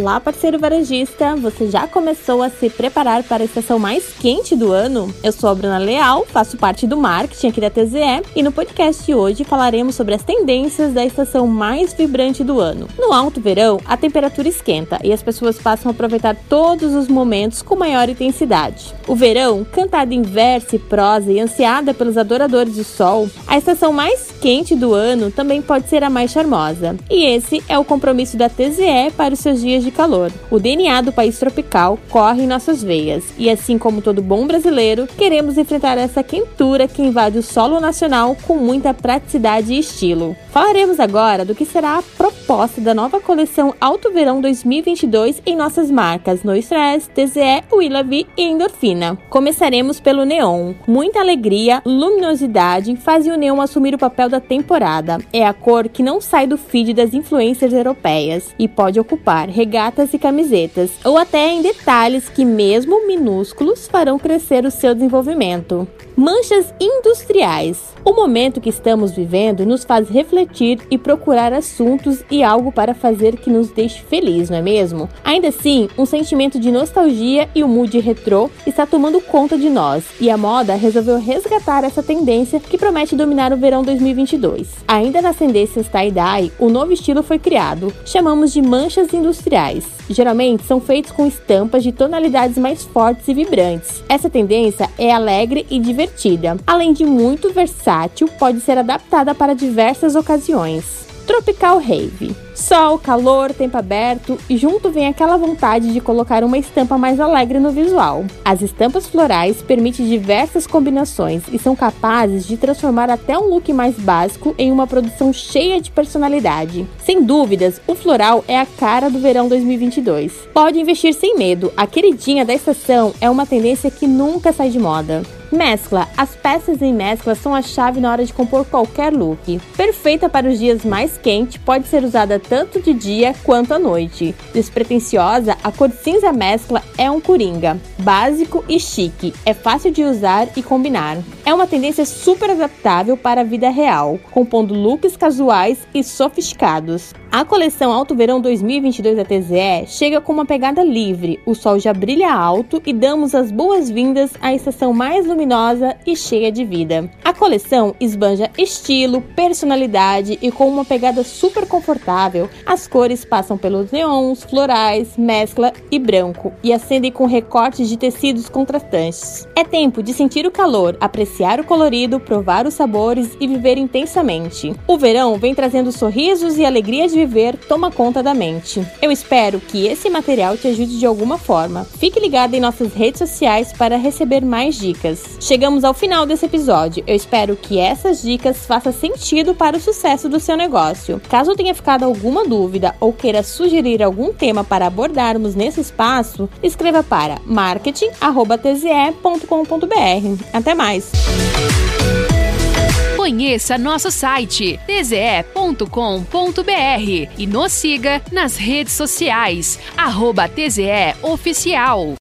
Olá, parceiro varejista! Você já começou a se preparar para a estação mais quente do ano? Eu sou a Bruna Leal, faço parte do marketing aqui da TZE e no podcast de hoje falaremos sobre as tendências da estação mais vibrante do ano. No alto verão, a temperatura esquenta e as pessoas passam a aproveitar todos os momentos com maior intensidade. O verão, cantada em verso e prosa e ansiada pelos adoradores do sol, a estação mais quente do ano também pode ser a mais charmosa. E esse é o compromisso da TZE para os seus dias dias de calor. O DNA do país tropical corre em nossas veias e, assim como todo bom brasileiro, queremos enfrentar essa quentura que invade o solo nacional com muita praticidade e estilo. Falaremos agora do que será a proposta da nova coleção Alto Verão 2022 em nossas marcas No Stress, TZE, Willaby e Endorfina. Começaremos pelo neon. Muita alegria, luminosidade fazem o neon assumir o papel da temporada. É a cor que não sai do feed das influências europeias e pode ocupar regatas e camisetas, ou até em detalhes que, mesmo minúsculos, farão crescer o seu desenvolvimento. Manchas industriais. O momento que estamos vivendo nos faz refletir e procurar assuntos e algo para fazer que nos deixe feliz, não é mesmo? Ainda assim, um sentimento de nostalgia e o mood retrô está tomando conta de nós, e a moda resolveu resgatar essa tendência que promete dominar o verão 2022. Ainda nas tendências tie-dye, o novo estilo foi criado. Chamamos de manchas industriais. Geralmente são feitos com estampas de tonalidades mais fortes e vibrantes. Essa tendência é alegre e divertida divertida. Além de muito versátil, pode ser adaptada para diversas ocasiões. Tropical Rave. Sol, calor, tempo aberto e junto vem aquela vontade de colocar uma estampa mais alegre no visual. As estampas florais permitem diversas combinações e são capazes de transformar até um look mais básico em uma produção cheia de personalidade. Sem dúvidas, o floral é a cara do verão 2022. Pode investir sem medo, a queridinha da estação é uma tendência que nunca sai de moda. Mescla. As peças em mescla são a chave na hora de compor qualquer look. Perfeita para os dias mais quentes, pode ser usada tanto de dia quanto à noite. Despretensiosa, a cor cinza mescla é um coringa. Básico e chique. É fácil de usar e combinar. É uma tendência super adaptável para a vida real, compondo looks casuais e sofisticados. A coleção Alto Verão 2022 da TZE chega com uma pegada livre, o sol já brilha alto e damos as boas-vindas à estação mais luminosa e cheia de vida. A coleção esbanja estilo, personalidade e com uma pegada super confortável, as cores passam pelos neons, florais, mescla e branco e acendem com recortes de tecidos contrastantes. É tempo de sentir o calor, apreciar o colorido, provar os sabores e viver intensamente. O verão vem trazendo sorrisos e alegria de viver toma conta da mente. Eu espero que esse material te ajude de alguma forma. Fique ligado em nossas redes sociais para receber mais dicas. Chegamos ao final desse episódio. Eu espero que essas dicas façam sentido para o sucesso do seu negócio. Caso tenha ficado alguma dúvida ou queira sugerir algum tema para abordarmos nesse espaço, escreva para marketing@tze.com.br. Até mais. Conheça nosso site tze.com.br e nos siga nas redes sociais, arroba TZE Oficial.